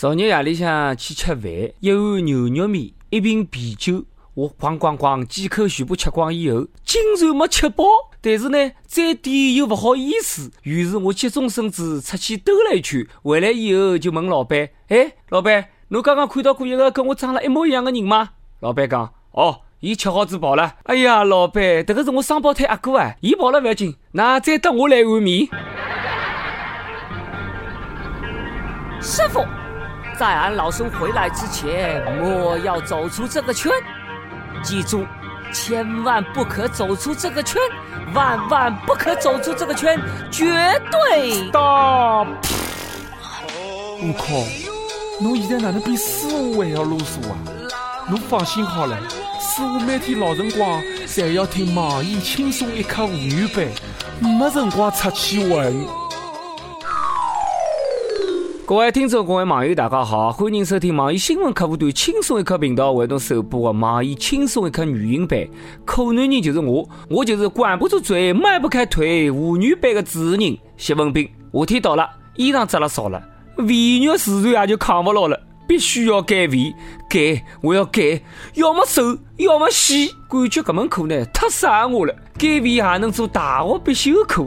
昨日夜里向去吃饭，一碗牛肉面，一瓶啤酒，我咣咣咣几口全部吃光以后，竟然没吃饱。但是呢，再点又不好意思，于是我急中生智，出去兜了一圈，回来以后就问老板：“哎，老板，侬刚刚看到过一个跟我长得一模一样的人吗？”老板讲：“哦，伊吃好子跑了。”哎呀，老板，这个是我双胞胎阿哥啊，伊跑了不要紧，那再等我来碗面。师傅。在俺老孙回来之前，莫要走出这个圈。记住，千万不可走出这个圈，万万不可走出这个圈，绝对。大！悟空！侬现在哪能比师傅还要啰嗦啊？侬放心好了，师傅每天老辰光侪要听网易轻松一刻妇女版，没辰光出去混。各位听众、各位网友，大家好，欢迎收听网易新闻客户端轻松一刻频道为侬首播的网易轻松一刻语音版。可男人就是我，我就是管不住嘴、迈不开腿妇女版的主持人谢文斌。夏天到了，衣裳织了少了，肥肉自然也就扛不牢了。必须要减肥，减我要减，要么瘦，要么细。感觉这门课呢太适合我了。减肥还能做大学必修课，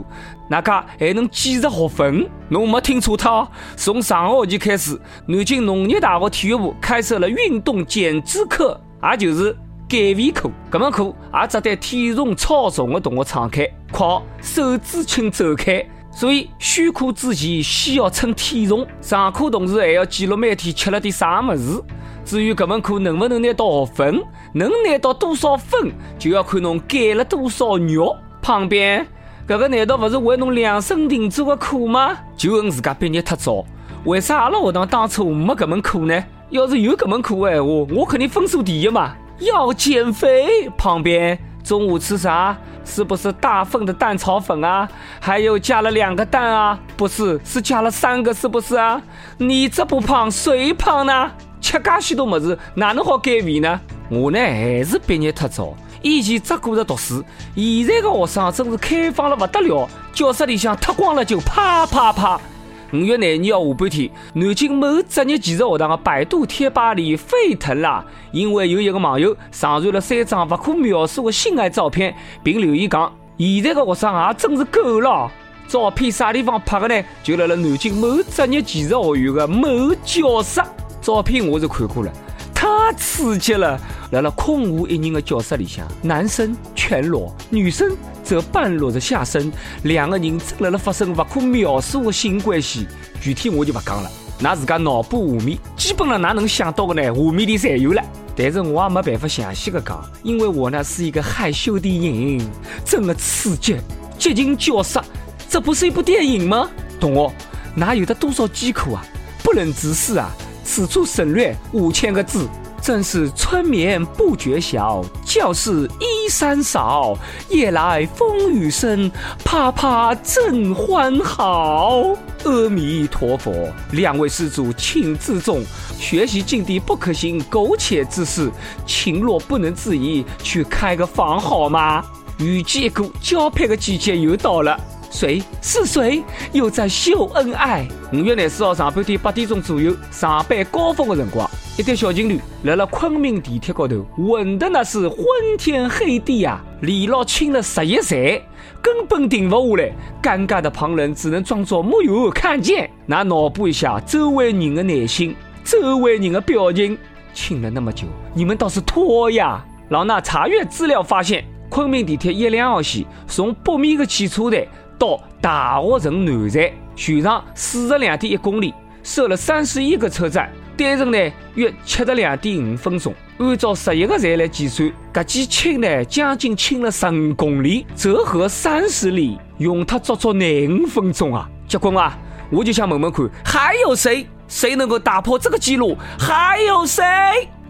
那家还能几十学分。侬没听错他，从上个学期开始，南京农业大学体育部开设了运动减脂课，也就是减肥课。这门课也只对体重超重的同学敞开，靠手指请走开。所以选课之前先要称体重，上课同时还要记录每天吃了点啥么子。至于这门课能不能拿到学分，能拿到多少分，就要看侬减了多少肉。旁边，这个难道不是为侬量身定做的课吗？就恨自家毕业太早，为啥阿拉学堂当初没这门课呢？要是有这门课的闲话，我肯定分数第一嘛。要减肥，旁边。中午吃啥？是不是大份的蛋炒粉啊？还有加了两个蛋啊？不是，是加了三个，是不是啊？你这不胖谁胖呢？吃噶许多么子，哪能好减肥呢？我呢还是毕业太早，以前只顾着读书，现在的学生真是开放了不得了，教室里向脱光了就啪啪啪。五月廿二号下半天，南京某职业技术学堂的百度贴吧里沸腾了，因为有一个网友上传了三张不可描述的性爱照片，并留言讲：“现在的学生也真是够了。”照片啥地方拍的呢？就在了南京某职业技术学院的某教室。照片我是看过了，刺激了！在了空无一人的教室里向，男生全裸，女生。则半裸着下身，两个人正辣辣发生不可描述的性关系。具体我就不讲了，拿自家脑补画面，基本上哪能想到的呢？画面里侪有了。但是我也没办法详细的讲，因为我呢是一个害羞的人。真的刺激，接近教室，这不是一部电影吗？同学，哪有的多少饥渴啊？不忍直视啊！此处省略五千个字。正是春眠不觉晓，教室衣衫少，夜来风雨声，啪啪正欢好。阿弥陀佛，两位施主请自重，学习境地不可行苟且之事，情若不能自已，去开个房好吗？雨季一过，交配的季节又到了，谁是谁又在秀恩爱？五月廿四号上半天八点钟左右，上班高峰的辰光。一对小情侣来了昆明地铁高头，混得那是昏天黑地啊！连老亲了十一载，根本停不下来。尴尬的旁人只能装作没有看见。那脑补一下周围人的内心，周围人的表情。亲了那么久，你们倒是脱呀！老衲查阅资料发现，昆明地铁一两号线从北面的汽车站到大学城南站，全长四十两点一公里，设了三十一个车站。单程呢约七十两点五分钟，按照十一个站来计算，搿几亲呢将近轻了十五公里，折合三十里，用它足足廿五分钟啊！结棍啊！我就想问问看，还有谁？谁能够打破这个记录？还有谁？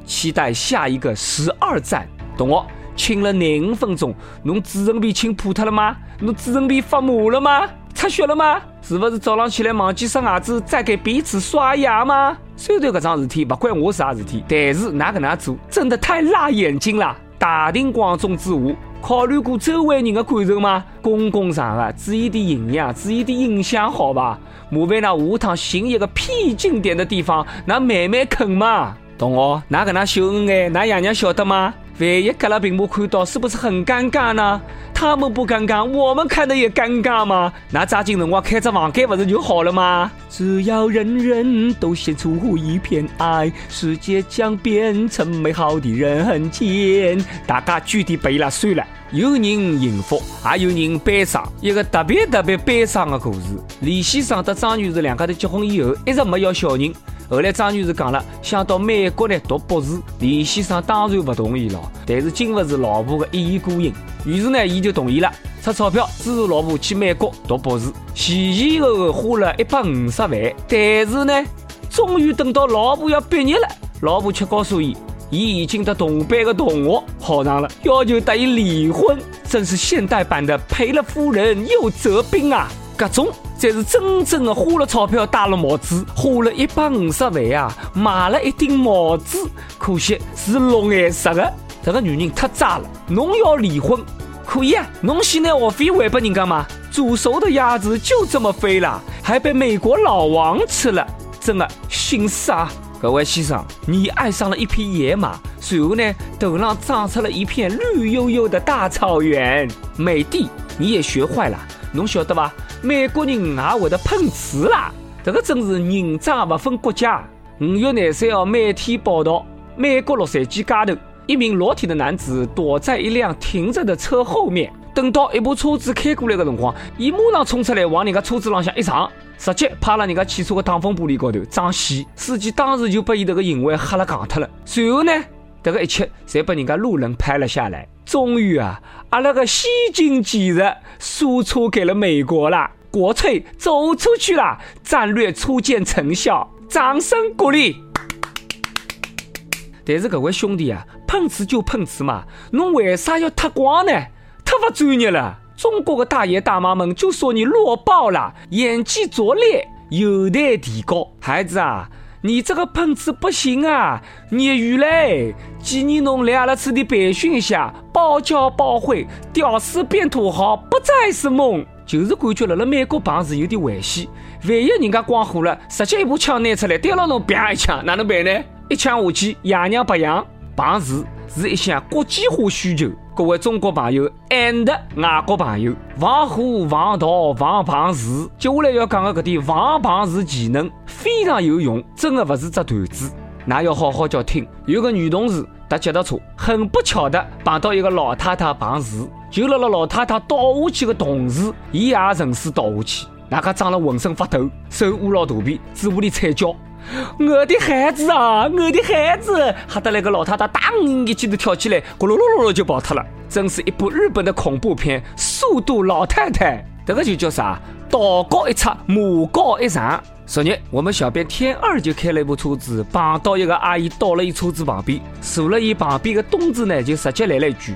期待下一个十二站。同学，亲了廿五分钟，侬嘴唇皮亲破脱了吗？侬嘴唇皮发麻了吗？出血了吗？是不是早上起来忘记刷牙子，再给彼此刷牙吗？虽然搿桩事体不关我啥事体，但是哪搿能做真的太辣眼睛了。大庭广众之下，考虑过周围人的感受吗？公共场合注意点营养，注意点影响，好吧？麻烦那下趟寻一个僻静点的地方，那慢慢啃嘛。同学，哪个那秀恩爱，㑚爷娘晓得吗？万一隔了屏幕看到，是不是很尴尬呢？他们不尴尬，我们看的也尴尬吗？那抓紧辰光开着房间不是就好了吗？只要人人都献出一片爱，世界将变成美好的人间。大家举地背了算了。有人幸福，也有人悲伤。一个特别特别悲伤的故事：李先生和张女士两家头结婚以后，一直没要小人。后来张女士讲了，想到美国呢读博士。李先生当然不同意了，但是经不住老婆的一意孤行，于是呢，伊就同意了，出钞票资助老婆去美国读博士，前前后后花了一百五十万。但是呢，终于等到老婆要毕业了，老婆却告诉伊，伊已经和同班的同学好上了，要求答应离婚，真是现代版的赔了夫人又折兵啊！各种。才是真正的花了钞票戴了帽子，花了一百五十万啊，买了一顶帽子，可惜是绿颜色的。这个女人太渣了，侬要离婚可以啊，侬先拿学费还给人家嘛。煮熟的鸭子就这么飞了，还被美国老王吃了，真的心塞啊！各位先生，你爱上了一匹野马，随后呢，头上长出了一片绿油油的大草原。美帝，你也学坏了，侬晓得吧？美国人也会得碰瓷啦，这个真是人渣不分国家。五月廿三号，媒体报道，美国洛杉矶街头，一名裸体的男子躲在一辆停着的车后面，等到一部车子开过来的辰光，伊马上冲出来往人家车子浪向一撞，直接趴了人家汽车的挡风玻璃高头撞死。司机当时就被伊这个行为吓了戆脱了。随后呢，这个一切侪被人家路人拍了下来。终于啊，阿拉个先进技术输出给了美国了，国粹走出去了，战略初见成效，掌声鼓励。但是各位兄弟啊，碰瓷就碰瓷嘛，侬为啥要脱光呢？太不专业了！中国的大爷大妈们就说你弱爆了，演技拙劣，有待提高。孩子啊！你这个喷子不行啊！业余嘞，建议侬来阿拉此地培训一下，包教包会，屌丝变土豪不再是梦。就是感觉辣辣美国碰瓷有点危险，万一人家光火了，直接一把枪拿出来对牢侬啪一枪，哪能办呢？一枪下去，爷娘白养。碰瓷是一项国际化需求。各位中国朋友，and 外国朋友，防火、防盗、防碰瓷，接下来要讲的这点防碰瓷技能非常有用，真的不是只段子，那要好好叫听。有个女同事搭脚踏车，很不巧的碰到一个老太太碰瓷，就辣辣老太太倒下去的同时，伊也顺势倒下去，那个涨了浑身发抖，手捂牢肚皮，嘴巴里惨叫。我的孩子啊，我的孩子！吓得那个老太太当一记头跳起来，咕噜噜噜噜就跑脱了。真是一部日本的恐怖片，《速度老太太》。这个就叫啥？道高一尺，魔高一丈。昨日我们小编天二就开了一部车子，碰到一个阿姨倒了伊车子旁边，坐了伊旁边的东子呢，就直接来了一句：“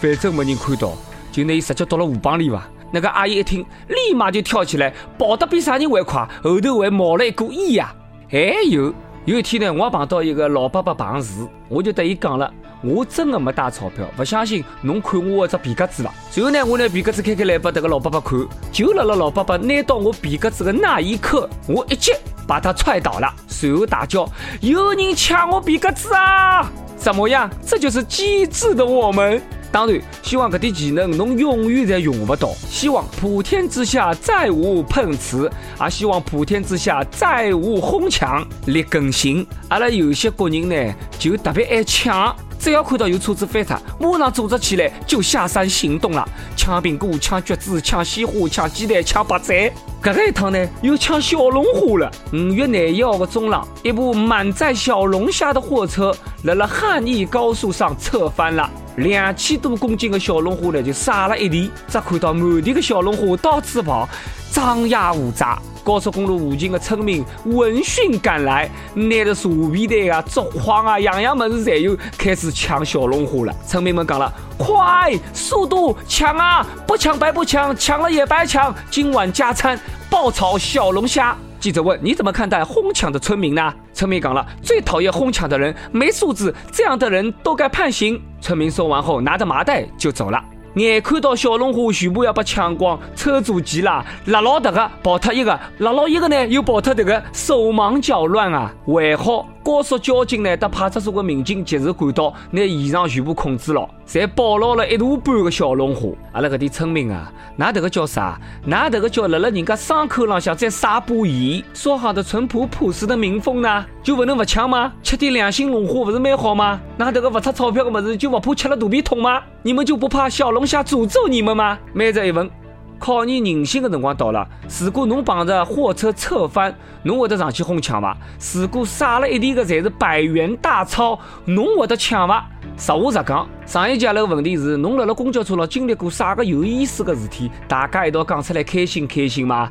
反正没人看到，就拿伊直接倒了河浜里吧。”那个阿姨一听，立马就跳起来，跑得比啥人还快，后头还冒了一股烟呀。还有有一天呢，我碰到一个老伯伯碰瓷，我就对伊讲了，我真的没带钞票，不相信侬看我这皮夹子吧。随后呢，我拿皮夹子开开来把这个老伯伯看，就辣辣老伯伯拿到我皮夹子的那一刻，我一脚把他踹倒了，随后大叫：“有人抢我皮夹子啊！”怎么样？这就是机智的我们。当然，希望这点技能侬永远侪用不到。希望普天之下再无碰瓷，也希望普天之下再无哄抢。立更新，阿拉有些国人呢，就特别爱抢。只要看到有车子翻车，马上组织起来就下山行动了，抢苹果、抢橘子、抢鲜花、抢鸡蛋、抢白菜。这个一趟呢，又抢小龙虾了。五月廿一号的中浪，一部满载小龙虾的货车，在了汉义高速上侧翻了。两千多公斤的小龙虾呢，就撒了一地。只看到满地的小龙虾到处跑，张牙舞爪。高速公路附近的村民闻讯赶来，拿着蛇皮袋啊、竹筐啊，样样么子侪有，开始抢小龙虾了。村民们讲了：“快，速度，抢啊！不抢白不抢，抢了也白抢。今晚加餐，爆炒小龙虾。”记者问：“你怎么看待哄抢的村民呢？”村民讲了：“最讨厌哄抢的人，没素质，这样的人都该判刑。”村民说完后，拿着麻袋就走了。眼看到小龙虾全部要被抢光，车主急了，拉牢这个跑脱一个，拉牢一个呢又跑脱这个，手忙脚乱啊！还好高速交警呢，搭派出所的民警及时赶到，拿现场全部控制了，才保牢了一大半个小龙虾。阿拉搿点村民啊，㑚迭个叫啥？㑚迭个叫辣辣人家伤口浪向再撒把盐，说好的淳朴朴实的民风呢？就不能勿抢吗？吃点良心龙虾不是蛮好吗？㑚迭个勿出钞票的物事，就勿怕吃了肚皮痛吗？你们就不怕小龙虾诅咒你们吗？每日一问，考验人性的辰光到了。如果侬碰着货车侧翻，侬会得上去哄抢伐？如果撒了一地的侪是百元大钞，侬会得抢伐？实话实讲，上一节那个问题是，侬辣辣公交车上经历过啥个有意思的事体？大家一道讲出来开心开心吗？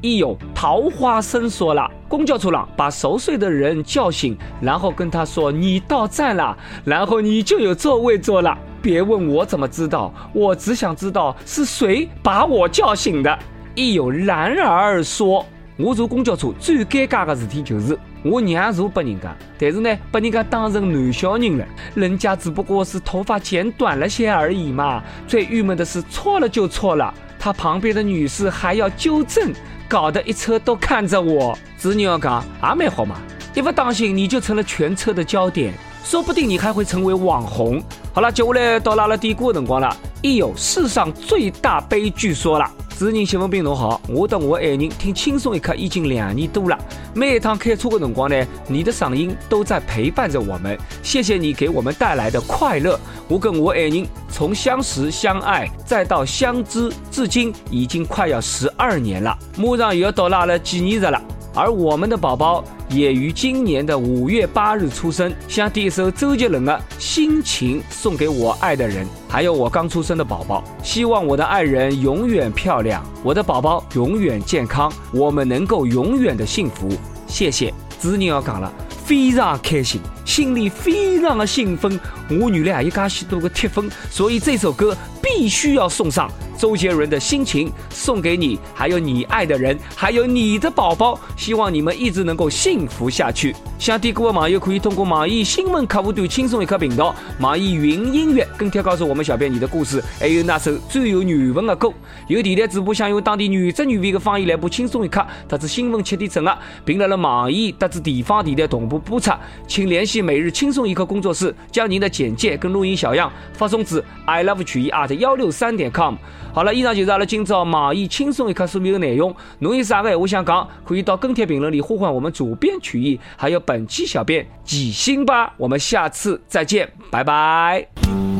一有桃花生说了，公交车上把熟睡的人叫醒，然后跟他说你到站了，然后你就有座位坐了。别问我怎么知道，我只想知道是谁把我叫醒的。一有然而说，我坐公交车最尴尬的事体就是我让座给人家，但是呢，把人家当成男小人了，人家只不过是头发剪短了些而已嘛。最郁闷的是错了就错了，他旁边的女士还要纠正。搞得一车都看着我，子女要讲也蛮好嘛，一不当心你就成了全车的焦点，说不定你还会成为网红。好了，接下来到拉拉嘀咕的辰光了，一有世上最大悲剧说了。主持人谢文斌，侬好，我的我爱人听轻松一刻已经两年多了，每一趟开车的辰光呢，你的嗓音都在陪伴着我们，谢谢你给我们带来的快乐。我跟我爱人从相识相爱再到相知，至今已经快要十二年了，马上又要到拉了纪念日了。而我们的宝宝也于今年的五月八日出生，想点一首周杰伦的《心情》送给我爱的人，还有我刚出生的宝宝。希望我的爱人永远漂亮，我的宝宝永远健康，我们能够永远的幸福。谢谢。子女要讲了，非常开心，心里非常的兴奋。我原来还有介许多个铁粉，所以这首歌必须要送上。周杰伦的心情送给你，还有你爱的人，还有你的宝宝，希望你们一直能够幸福下去。想点歌的网友可以通过网易新闻客户端轻松一刻频道、网易云音乐跟帖告诉我们小编你的故事，还有那首最有缘分的歌。有电台主播想用当地原汁原味的方言来播轻松一刻，特子新闻七点整啊，并在了网易特子地方电台同步播出，请联系每日轻松一刻工作室，将您的简介跟录音小样发送至 i love 曲艺 at 幺六三点 com。好了，以上就是阿拉今朝网易轻松一刻所有的内容。侬有啥个话想讲，可以到跟帖评论里呼唤我们主编曲艺，还有本期小编几星吧。我们下次再见，拜拜。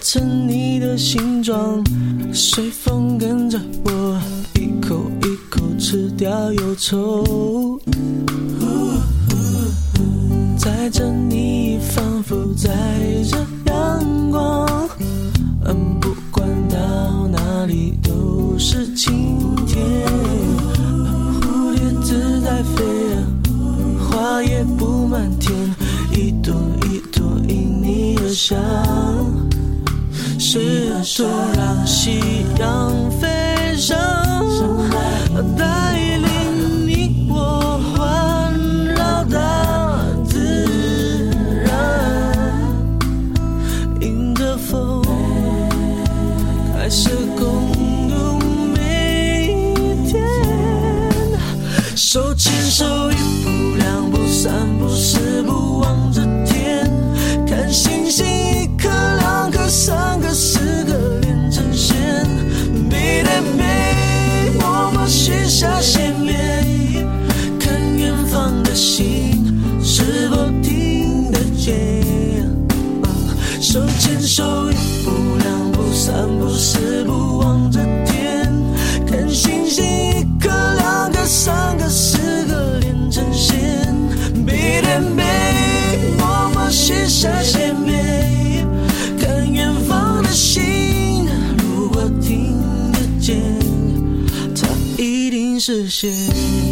成你的形状，随风跟着我，一口一口吃掉忧愁，载着你，仿佛载着阳光，嗯不管到哪里都是晴天。蝴蝶自在飞，花也布满天，一朵一朵因你而香。是多让夕阳飞上，实现。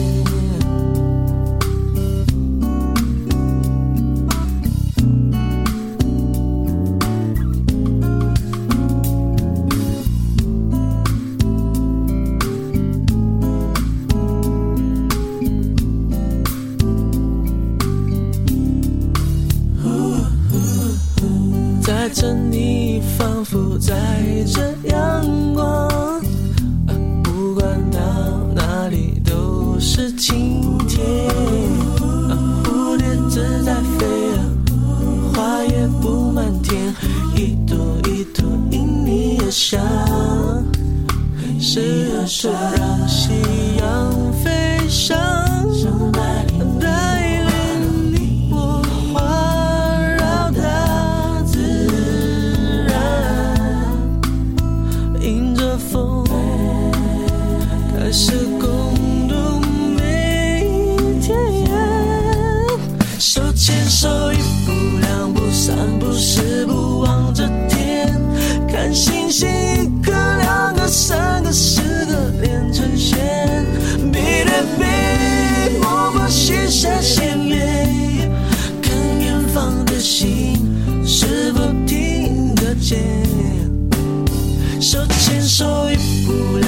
风，开始共度每一天。手牵手，一步两步三步四步望着天，看星星，一颗两个三个四个连成线，背对背，默默许下心愿，看远方的心是否听得见。手牵手，一步